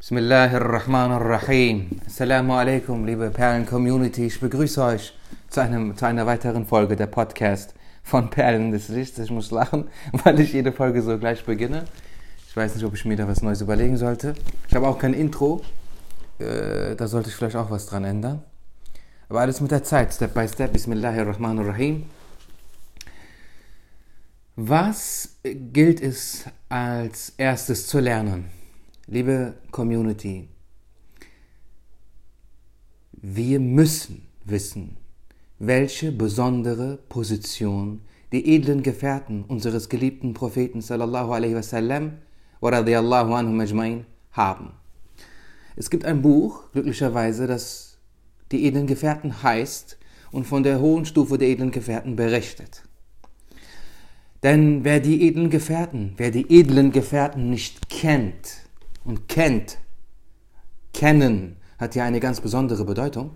Bismillahirrahmanirrahim. Assalamu alaikum, liebe Perlen-Community. Ich begrüße euch zu, einem, zu einer weiteren Folge der Podcast von Perlen des Lichts. Ich muss lachen, weil ich jede Folge so gleich beginne. Ich weiß nicht, ob ich mir da was Neues überlegen sollte. Ich habe auch kein Intro. Äh, da sollte ich vielleicht auch was dran ändern. Aber alles mit der Zeit, Step by Step. Bismillahirrahmanirrahim. Was gilt es als erstes zu lernen? Liebe Community, wir müssen wissen, welche besondere Position die edlen Gefährten unseres geliebten Propheten sallallahu alaihi wasallam wa radiyallahu anhum ajmain haben. Es gibt ein Buch, glücklicherweise, das die edlen Gefährten heißt und von der hohen Stufe der edlen Gefährten berichtet. Denn wer die edlen Gefährten, wer die edlen Gefährten nicht kennt, und kennt, kennen hat ja eine ganz besondere Bedeutung,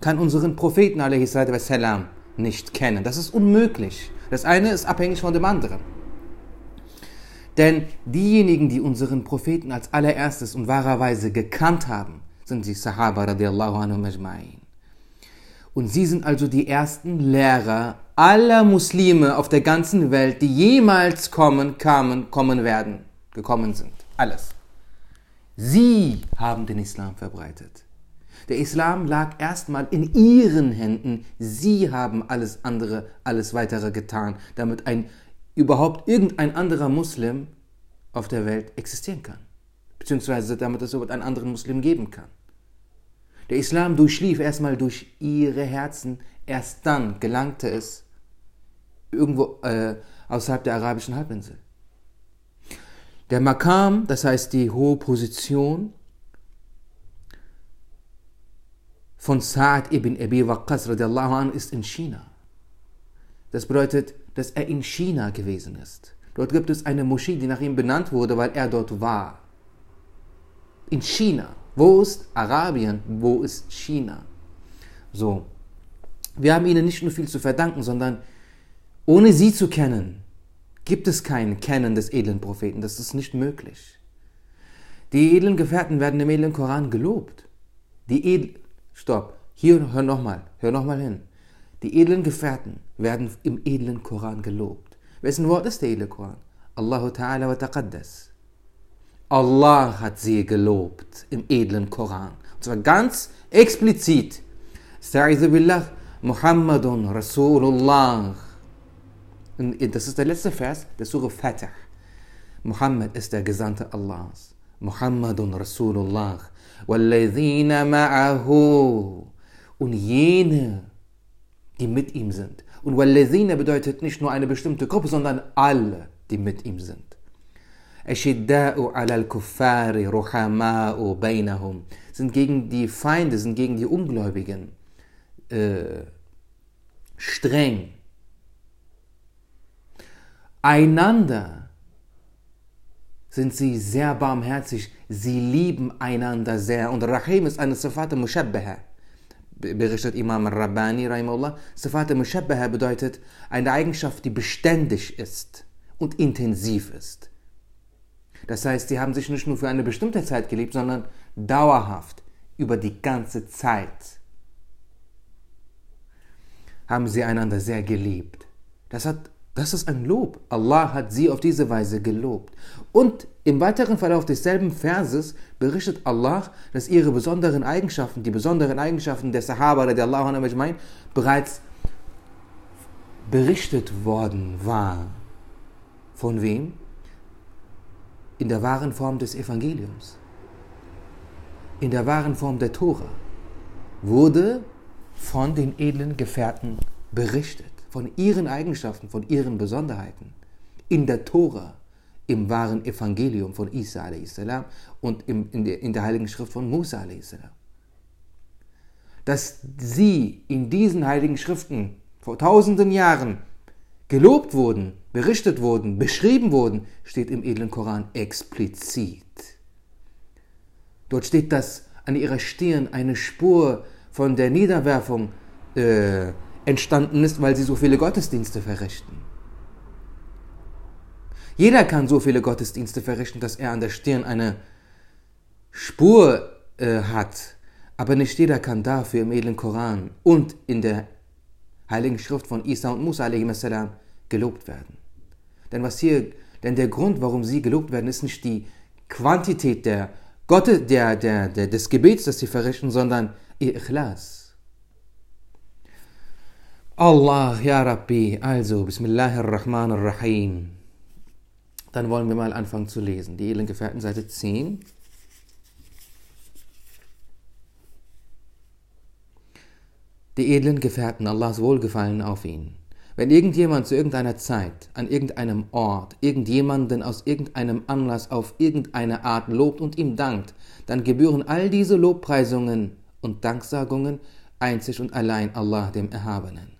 kann unseren Propheten wassalam, nicht kennen. Das ist unmöglich. Das eine ist abhängig von dem anderen. Denn diejenigen, die unseren Propheten als allererstes und wahrerweise gekannt haben, sind die Sahaba radiallahu anhum ajma'in. Und sie sind also die ersten Lehrer aller Muslime auf der ganzen Welt, die jemals kommen, kamen, kommen werden, gekommen sind. Alles. Sie haben den Islam verbreitet. Der Islam lag erstmal in ihren Händen. Sie haben alles andere, alles weitere getan, damit ein überhaupt irgendein anderer Muslim auf der Welt existieren kann. Beziehungsweise damit es überhaupt einen anderen Muslim geben kann. Der Islam durchlief erstmal durch ihre Herzen, erst dann gelangte es irgendwo äh, außerhalb der arabischen Halbinsel. Der Makam, das heißt die hohe Position von Sa'ad ibn Abi Waqqas ist in China. Das bedeutet, dass er in China gewesen ist. Dort gibt es eine Moschee, die nach ihm benannt wurde, weil er dort war. In China. Wo ist Arabien? Wo ist China? So. Wir haben ihnen nicht nur viel zu verdanken, sondern ohne sie zu kennen, gibt es kein Kennen des edlen Propheten. Das ist nicht möglich. Die edlen Gefährten werden im edlen Koran gelobt. Die edlen, stopp, hier hör nochmal, hör nochmal hin. Die edlen Gefährten werden im edlen Koran gelobt. Wessen Wort ist der edle Koran? Allahu Ta'ala wa taqaddas. Allah hat sie gelobt im edlen Koran. Und zwar ganz explizit. Sta'idhu billah, Muhammadun Rasulullah. Das ist der letzte Vers der Surah Fatah. Muhammad ist der Gesandte Allahs. Muhammadun Rasulullah. Walladhina ma'ahu. Und jene, die mit ihm sind. Und Walladhina bedeutet nicht nur eine bestimmte Gruppe, sondern alle, die mit ihm sind. Ashidda'u alal kuffari ruhama'u bainahum. Sind gegen die Feinde, sind gegen die Ungläubigen äh, streng Einander sind sie sehr barmherzig, sie lieben einander sehr. Und Rahim ist eine Sifat Mushabbaha, berichtet Imam Rabbani, Rahimullah. Sifat Mushabbaha bedeutet eine Eigenschaft, die beständig ist und intensiv ist. Das heißt, sie haben sich nicht nur für eine bestimmte Zeit geliebt, sondern dauerhaft, über die ganze Zeit haben sie einander sehr geliebt. Das hat das ist ein Lob. Allah hat sie auf diese Weise gelobt. Und im weiteren Verlauf desselben Verses berichtet Allah, dass ihre besonderen Eigenschaften, die besonderen Eigenschaften der Sahaba, der Allah bereits berichtet worden war. Von wem? In der wahren Form des Evangeliums. In der wahren Form der Tora wurde von den edlen Gefährten berichtet von ihren Eigenschaften, von ihren Besonderheiten in der Tora, im wahren Evangelium von Isa a.s. und in, der, in der Heiligen Schrift von Musa a.s. Dass sie in diesen Heiligen Schriften vor tausenden Jahren gelobt wurden, berichtet wurden, beschrieben wurden, steht im edlen Koran explizit. Dort steht, dass an ihrer Stirn eine Spur von der Niederwerfung äh, entstanden ist, weil sie so viele Gottesdienste verrichten. Jeder kann so viele Gottesdienste verrichten, dass er an der Stirn eine Spur äh, hat, aber nicht jeder kann dafür im edlen Koran und in der Heiligen Schrift von Isa und Musa salam gelobt werden. Denn was hier, denn der Grund, warum sie gelobt werden, ist nicht die Quantität der Gott, der, der, der, des Gebets, das sie verrichten, sondern ihr Ikhlas. Allah, Ya Rabbi, also, Bismillahirrahmanirrahim. Dann wollen wir mal anfangen zu lesen. Die edlen Gefährten, Seite 10. Die edlen Gefährten, Allahs Wohlgefallen auf ihn. Wenn irgendjemand zu irgendeiner Zeit, an irgendeinem Ort, irgendjemanden aus irgendeinem Anlass auf irgendeine Art lobt und ihm dankt, dann gebühren all diese Lobpreisungen und Danksagungen einzig und allein Allah dem Erhabenen.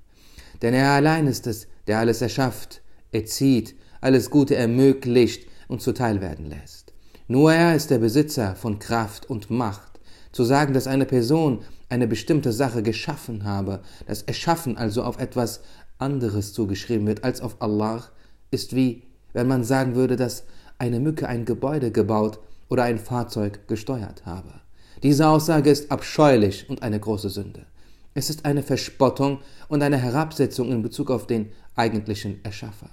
Denn er allein ist es, der alles erschafft, erzieht, alles Gute ermöglicht und zuteil werden lässt. Nur er ist der Besitzer von Kraft und Macht. Zu sagen, dass eine Person eine bestimmte Sache geschaffen habe, das Erschaffen also auf etwas anderes zugeschrieben wird als auf Allah, ist wie, wenn man sagen würde, dass eine Mücke ein Gebäude gebaut oder ein Fahrzeug gesteuert habe. Diese Aussage ist abscheulich und eine große Sünde. Es ist eine Verspottung und eine Herabsetzung in Bezug auf den eigentlichen Erschaffer.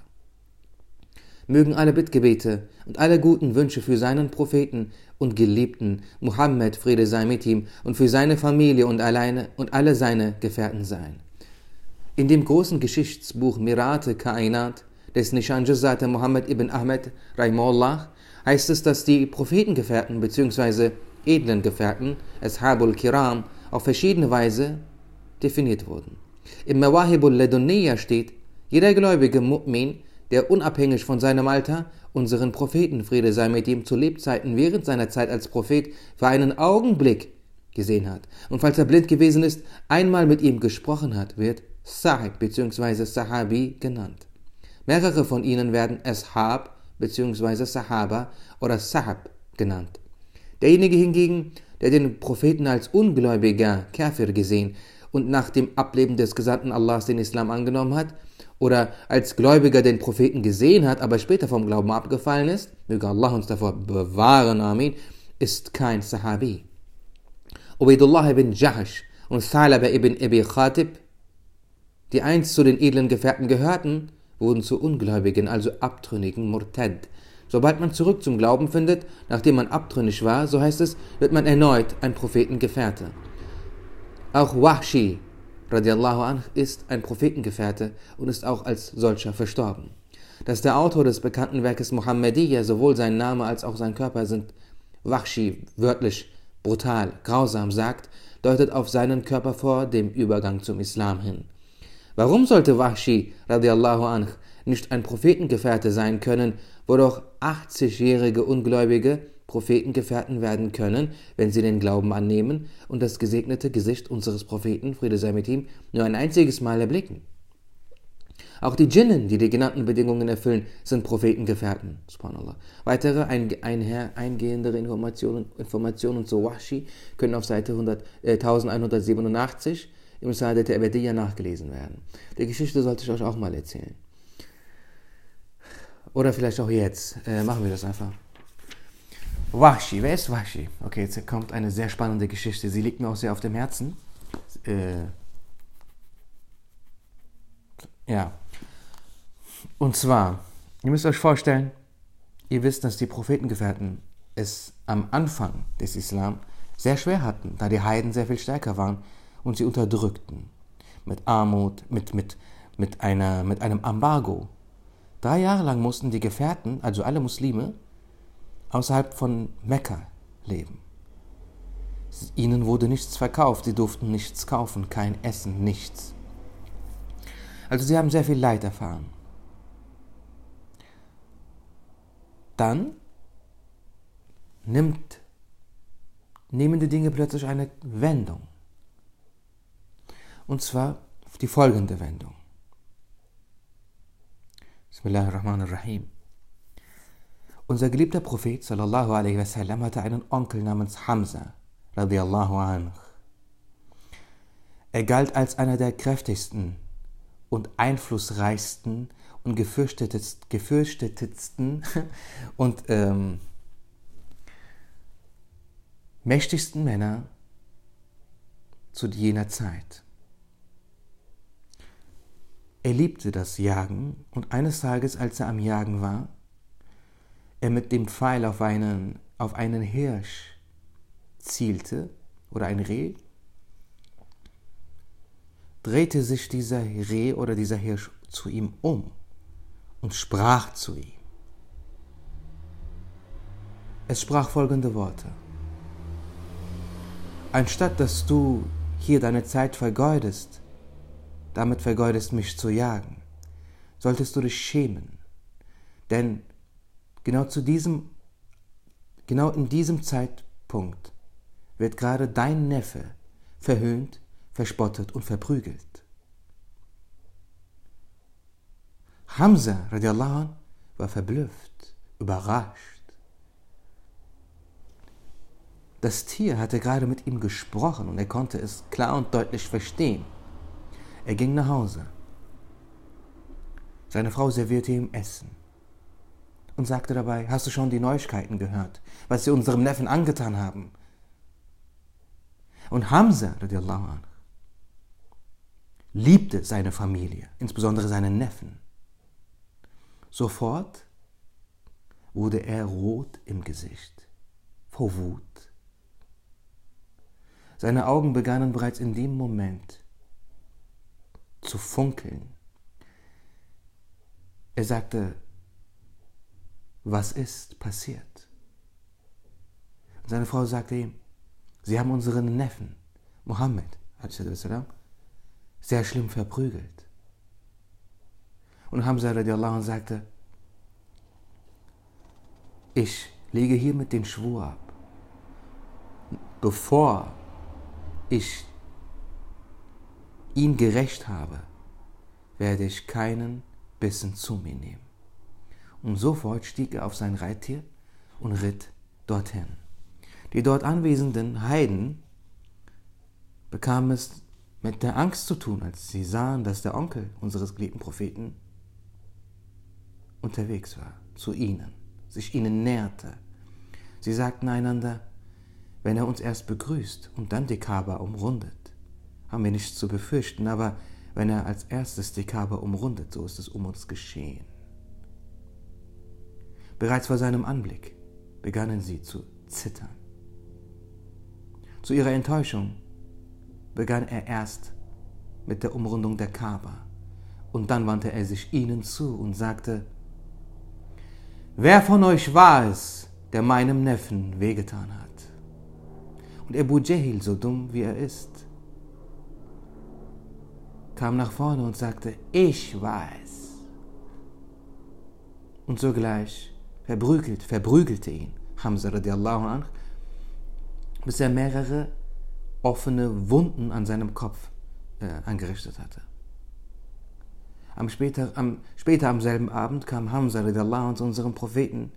Mögen alle Bittgebete und alle guten Wünsche für seinen Propheten und Geliebten Muhammad, Friede sei mit ihm, und für seine Familie und alleine und alle seine Gefährten sein. In dem großen Geschichtsbuch Mirate Kainat des Nishan Muhammad ibn Ahmed Rahimullah heißt es, dass die Prophetengefährten bzw. edlen Gefährten, Ashabul Kiram, auf verschiedene Weise definiert wurden. Im Mawahibul Ledunniya steht, jeder gläubige Mu'min, der unabhängig von seinem Alter unseren Propheten, Friede sei mit ihm, zu Lebzeiten während seiner Zeit als Prophet für einen Augenblick gesehen hat und falls er blind gewesen ist, einmal mit ihm gesprochen hat, wird Sahib bzw. Sahabi genannt. Mehrere von ihnen werden Ashab bzw. Sahaba oder Sahab genannt. Derjenige hingegen, der den Propheten als ungläubiger Kafir gesehen und nach dem Ableben des Gesandten Allahs den Islam angenommen hat, oder als Gläubiger den Propheten gesehen hat, aber später vom Glauben abgefallen ist, möge Allah uns davor bewahren, Amin, ist kein Sahabi. Ubaidullah ibn Jahsh und Thalaba ibn Abi Khatib die einst zu den edlen Gefährten gehörten, wurden zu Ungläubigen, also abtrünnigen Murtad. Sobald man zurück zum Glauben findet, nachdem man abtrünnig war, so heißt es, wird man erneut ein Prophetengefährte. Auch Wahshi radiallahu anh, ist ein Prophetengefährte und ist auch als solcher verstorben. Dass der Autor des bekannten Werkes Muhammadiyya sowohl sein Name als auch sein Körper sind Wahshi, wörtlich brutal, grausam sagt, deutet auf seinen Körper vor dem Übergang zum Islam hin. Warum sollte Wahshi radiallahu anh nicht ein Prophetengefährte sein können, wo doch 80-jährige Ungläubige Prophetengefährten werden können, wenn sie den Glauben annehmen und das gesegnete Gesicht unseres Propheten, Friede sei mit ihm, nur ein einziges Mal erblicken? Auch die Djinnen, die die genannten Bedingungen erfüllen, sind Prophetengefährten. Subhanallah. Weitere ein, einher, eingehendere Informationen, Informationen zu Wahshi können auf Seite 100, äh, 1187 im Saadet Ebediyya nachgelesen werden. Die Geschichte sollte ich euch auch mal erzählen. Oder vielleicht auch jetzt. Äh, machen wir das einfach. Washi, wer ist Washi? Okay, jetzt kommt eine sehr spannende Geschichte. Sie liegt mir auch sehr auf dem Herzen. Äh, ja. Und zwar, ihr müsst euch vorstellen, ihr wisst, dass die Prophetengefährten es am Anfang des Islam sehr schwer hatten, da die Heiden sehr viel stärker waren und sie unterdrückten. Mit Armut, mit, mit, mit, einer, mit einem Embargo. Drei Jahre lang mussten die Gefährten, also alle Muslime, außerhalb von Mekka leben. Ihnen wurde nichts verkauft, sie durften nichts kaufen, kein Essen, nichts. Also sie haben sehr viel Leid erfahren. Dann nimmt, nehmen die Dinge plötzlich eine Wendung. Und zwar die folgende Wendung. Bismillahirrahmanirrahim. Unser geliebter Prophet sallallahu alaihi wasallam hatte einen Onkel namens Hamza radiallahu anh. Er galt als einer der kräftigsten und einflussreichsten und gefürchtetsten und ähm, mächtigsten Männer zu jener Zeit. Er liebte das Jagen und eines Tages, als er am Jagen war, er mit dem Pfeil auf einen, auf einen Hirsch zielte oder ein Reh, drehte sich dieser Reh oder dieser Hirsch zu ihm um und sprach zu ihm. Es sprach folgende Worte. Anstatt dass du hier deine Zeit vergeudest, damit vergeudest mich zu jagen, solltest du dich schämen. Denn genau zu diesem, genau in diesem Zeitpunkt wird gerade dein Neffe verhöhnt, verspottet und verprügelt. Hamza radiallahu anh, war verblüfft, überrascht. Das Tier hatte gerade mit ihm gesprochen und er konnte es klar und deutlich verstehen. Er ging nach Hause. Seine Frau servierte ihm Essen und sagte dabei, hast du schon die Neuigkeiten gehört, was sie unserem Neffen angetan haben? Und Hamza, radiallahu anh, liebte seine Familie, insbesondere seinen Neffen. Sofort wurde er rot im Gesicht, vor Wut. Seine Augen begannen bereits in dem Moment zu funkeln. Er sagte, was ist passiert? Und seine Frau sagte ihm, sie haben unseren Neffen, Mohammed, sehr schlimm verprügelt. Und Hamza radiallahu anh sagte, ich lege hiermit den Schwur ab, bevor ich ihn gerecht habe, werde ich keinen Bissen zu mir nehmen. Und sofort stieg er auf sein Reittier und ritt dorthin. Die dort anwesenden Heiden bekamen es mit der Angst zu tun, als sie sahen, dass der Onkel unseres geliebten Propheten unterwegs war, zu ihnen, sich ihnen näherte. Sie sagten einander, wenn er uns erst begrüßt und dann die Kaaba umrundet, haben wir nichts zu befürchten, aber wenn er als erstes die Kaaba umrundet, so ist es um uns geschehen. Bereits vor seinem Anblick begannen sie zu zittern. Zu ihrer Enttäuschung begann er erst mit der Umrundung der Kaaba und dann wandte er sich ihnen zu und sagte, Wer von euch war es, der meinem Neffen wehgetan hat? Und Abu Jahil, so dumm wie er ist, kam nach vorne und sagte, ich war es. Und sogleich verprügelt, verprügelte ihn Hamza radiallahu anh, bis er mehrere offene Wunden an seinem Kopf äh, angerichtet hatte. Am später, am, später am selben Abend kam Hamza radiallahu zu unserem Propheten,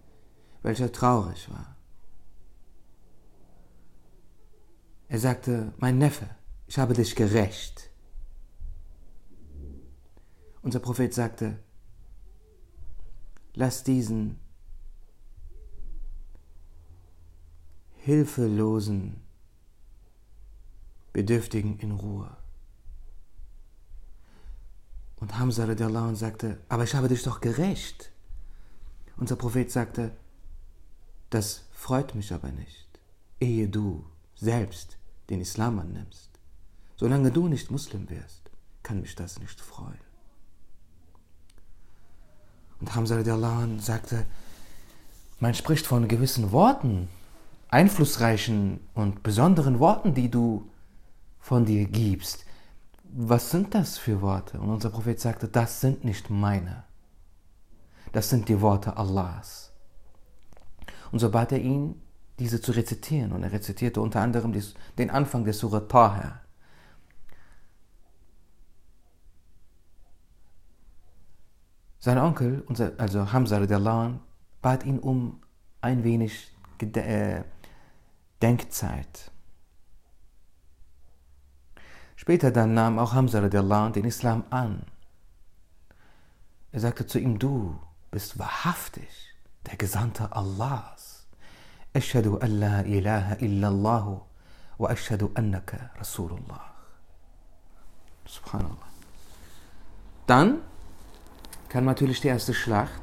welcher traurig war. Er sagte, mein Neffe, ich habe dich gerecht. Unser Prophet sagte, lass diesen hilflosen Bedürftigen in Ruhe. Und Hamza radiallahu sagte, aber ich habe dich doch gerecht. Unser Prophet sagte, das freut mich aber nicht, ehe du selbst den Islam annimmst. Solange du nicht Muslim wirst, kann mich das nicht freuen. Und Hamza radiallahu sagte, man spricht von gewissen Worten, einflussreichen und besonderen Worten, die du von dir gibst was sind das für Worte? Und unser Prophet sagte, das sind nicht meine. Das sind die Worte Allahs. Und so bat er ihn, diese zu rezitieren. Und er rezitierte unter anderem den Anfang der Surah Taha. Sein Onkel, also Hamza radiallahu bat ihn um ein wenig äh, Denkzeit. Später dann nahm auch Hamza radiallahu den Islam an. Er sagte zu ihm, du bist wahrhaftig der Gesandte Allahs. Ashhadu an la ilaha illallah wa ashhadu annaka Rasulullah. Subhanallah. Dann kam natürlich die erste Schlacht.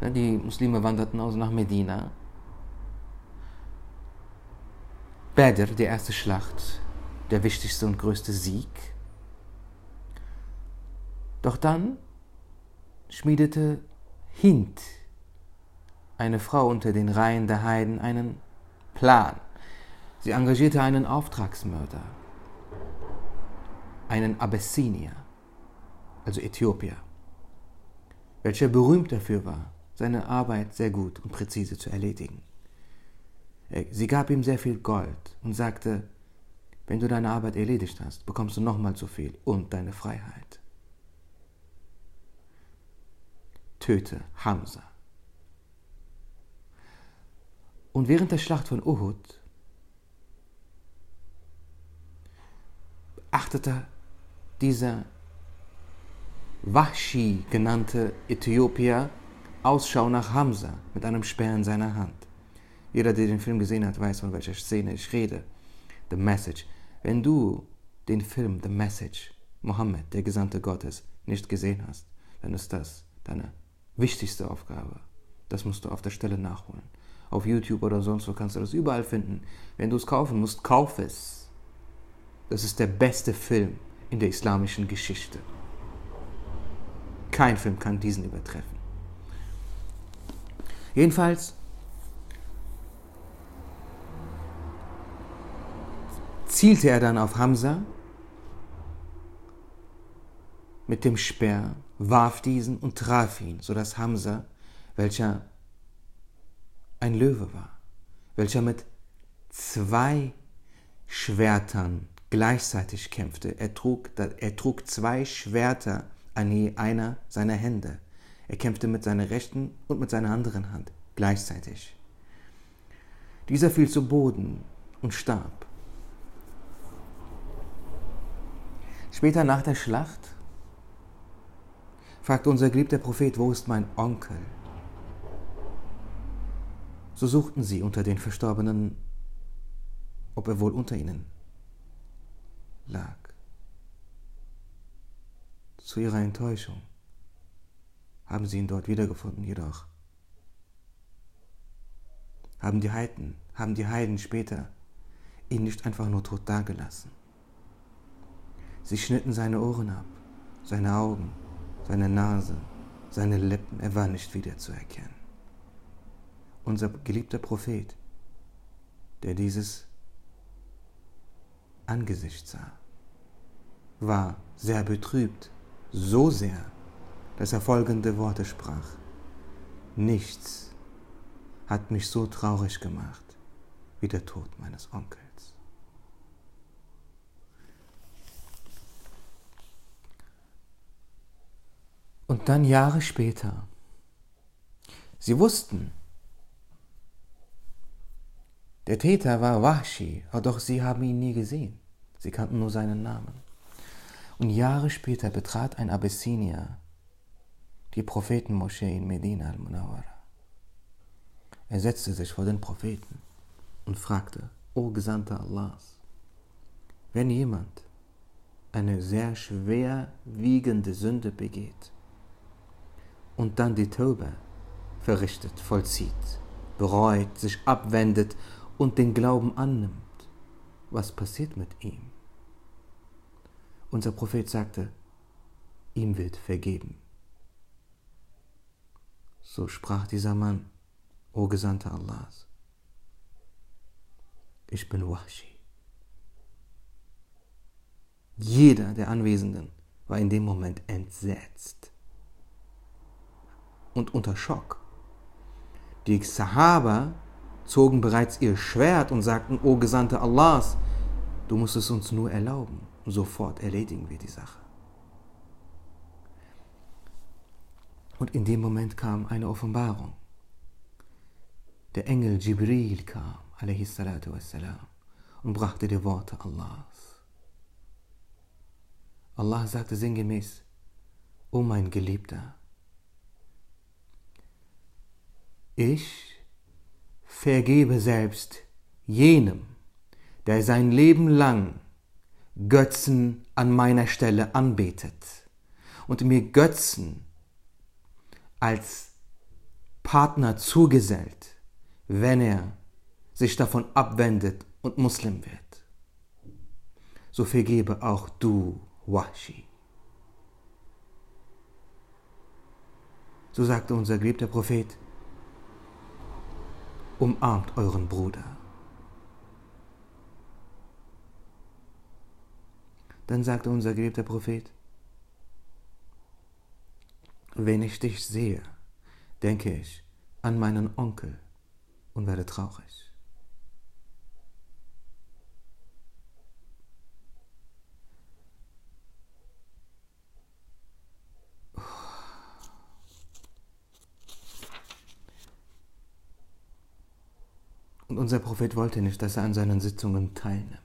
Die Muslime wanderten aus nach Medina. Badr, die erste Schlacht, der wichtigste und größte Sieg. Doch dann schmiedete Hind, eine Frau unter den Reihen der Heiden, einen Plan. Sie engagierte einen Auftragsmörder, einen Abessinier, also Äthiopier, welcher berühmt dafür war, seine Arbeit sehr gut und präzise zu erledigen. Sie gab ihm sehr viel Gold und sagte, wenn du deine Arbeit erledigt hast, bekommst du nochmal so viel und deine Freiheit. Töte Hamza. Und während der Schlacht von Uhud achtete dieser Wahshi genannte Äthiopier Ausschau nach Hamza mit einem Speer in seiner Hand. Jeder, der den Film gesehen hat, weiß, von welcher Szene ich rede. The Message. Wenn du den Film The Message, Mohammed, der Gesandte Gottes, nicht gesehen hast, dann ist das deine wichtigste Aufgabe. Das musst du auf der Stelle nachholen. Auf YouTube oder sonst wo kannst du das überall finden. Wenn du es kaufen musst, kauf es. Das ist der beste Film in der islamischen Geschichte. Kein Film kann diesen übertreffen. Jedenfalls zielte er dann auf Hamza mit dem Speer, warf diesen und traf ihn, sodass Hamza, welcher ein Löwe war, welcher mit zwei Schwertern gleichzeitig kämpfte. Er trug, er trug zwei Schwerter an je einer seiner Hände. Er kämpfte mit seiner rechten und mit seiner anderen Hand gleichzeitig. Dieser fiel zu Boden und starb. Später nach der Schlacht fragte unser geliebter Prophet, wo ist mein Onkel? So suchten sie unter den Verstorbenen, ob er wohl unter ihnen lag. Zu ihrer Enttäuschung haben sie ihn dort wiedergefunden, jedoch haben die Heiden, haben die Heiden später ihn nicht einfach nur tot dagelassen. Sie schnitten seine Ohren ab, seine Augen, seine Nase, seine Lippen, er war nicht wiederzuerkennen. Unser geliebter Prophet, der dieses Angesicht sah, war sehr betrübt, so sehr, dass er folgende Worte sprach. Nichts hat mich so traurig gemacht wie der Tod meines Onkels. Und dann Jahre später, sie wussten, der Täter war Wahshi, doch sie haben ihn nie gesehen. Sie kannten nur seinen Namen. Und Jahre später betrat ein Abessinier die Prophetenmoschee in Medina al-Munawara. Er setzte sich vor den Propheten und fragte, O Gesandter Allahs, wenn jemand eine sehr schwer wiegende Sünde begeht und dann die Taube verrichtet, vollzieht, bereut, sich abwendet und den Glauben annimmt, was passiert mit ihm? Unser Prophet sagte, ihm wird vergeben. So sprach dieser Mann, O Gesandter Allahs, ich bin Wahshi. Jeder der Anwesenden war in dem Moment entsetzt und unter Schock. Die Sahaba zogen bereits ihr Schwert und sagten, O Gesandter Allahs, du musst es uns nur erlauben. Sofort erledigen wir die Sache. Und in dem Moment kam eine Offenbarung. Der Engel Jibril kam, wassalam, und brachte die Worte Allahs. Allah sagte sinngemäß, O mein Geliebter, ich vergebe selbst jenem, der sein Leben lang Götzen an meiner Stelle anbetet und mir Götzen als Partner zugesellt, wenn er sich davon abwendet und Muslim wird. So vergebe auch du, Washi. So sagte unser geliebter Prophet, umarmt euren Bruder. Dann sagte unser geliebter Prophet, wenn ich dich sehe, denke ich an meinen Onkel und werde traurig. Und unser Prophet wollte nicht, dass er an seinen Sitzungen teilnimmt.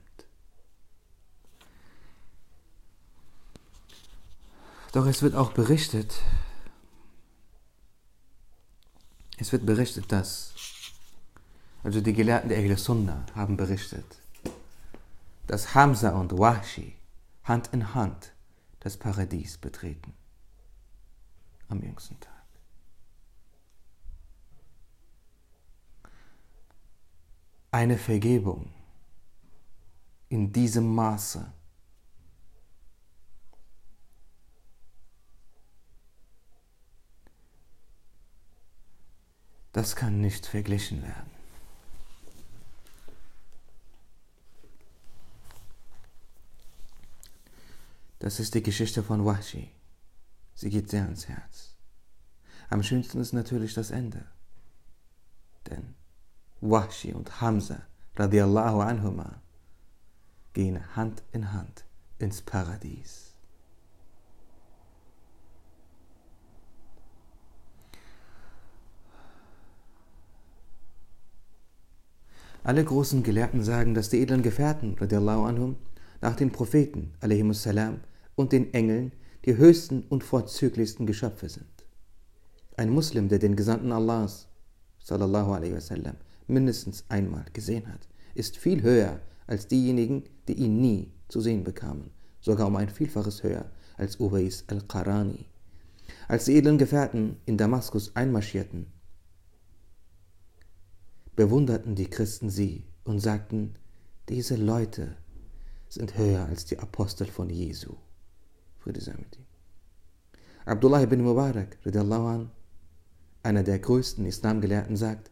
Doch es wird auch berichtet, es wird berichtet, dass, also die Gelehrten der Ahl Sunnah haben berichtet, dass Hamza und Wahshi Hand in Hand das Paradies betreten am jüngsten Tag. Eine Vergebung in diesem Maße das kann nicht verglichen werden. Das ist die Geschichte von Wahshi. Sie geht sehr ans Herz. Am schönsten ist natürlich das Ende. Denn Wahshi und Hamza radiallahu anhuma gehen Hand in Hand ins Paradies. Alle großen Gelehrten sagen, dass die edlen Gefährten radiallahu anhum, nach den Propheten salam, und den Engeln die höchsten und vorzüglichsten Geschöpfe sind. Ein Muslim, der den Gesandten Allahs sallallahu alaihi wasallam mindestens einmal gesehen hat, ist viel höher als diejenigen, die ihn nie zu sehen bekamen, sogar um ein Vielfaches höher als Uwais al-Qarani. Als die edlen Gefährten in Damaskus einmarschierten, bewunderten die Christen sie und sagten, diese Leute sind höher als die Apostel von Jesu. Friede sei mit. Abdullah ibn Mubarak, einer der größten Islamgelehrten, sagt,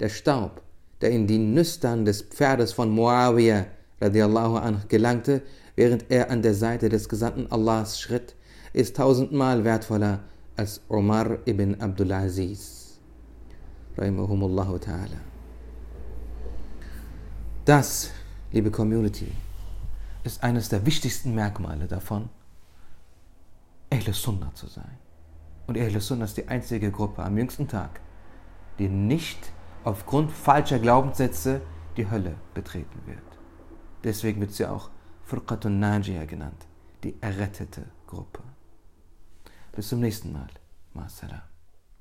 der Staub, der in die Nüstern des Pferdes von Muawiyah radiallahu anh gelangte, während er an der Seite des Gesandten Allahs schritt, ist tausendmal wertvoller als Omar ibn Abdulaziz. Rahimahumullahu ta'ala. Das, liebe Community, ist eines der wichtigsten Merkmale davon, Ahle Sunnah zu sein. Und Ahle Sunnah ist die einzige Gruppe am jüngsten Tag, die nicht aufgrund falscher Glaubenssätze die Hölle betreten wird. Deswegen wird sie auch Furqatun Najiyah genannt, die errettete Gruppe. Bis zum nächsten Mal. Masalam.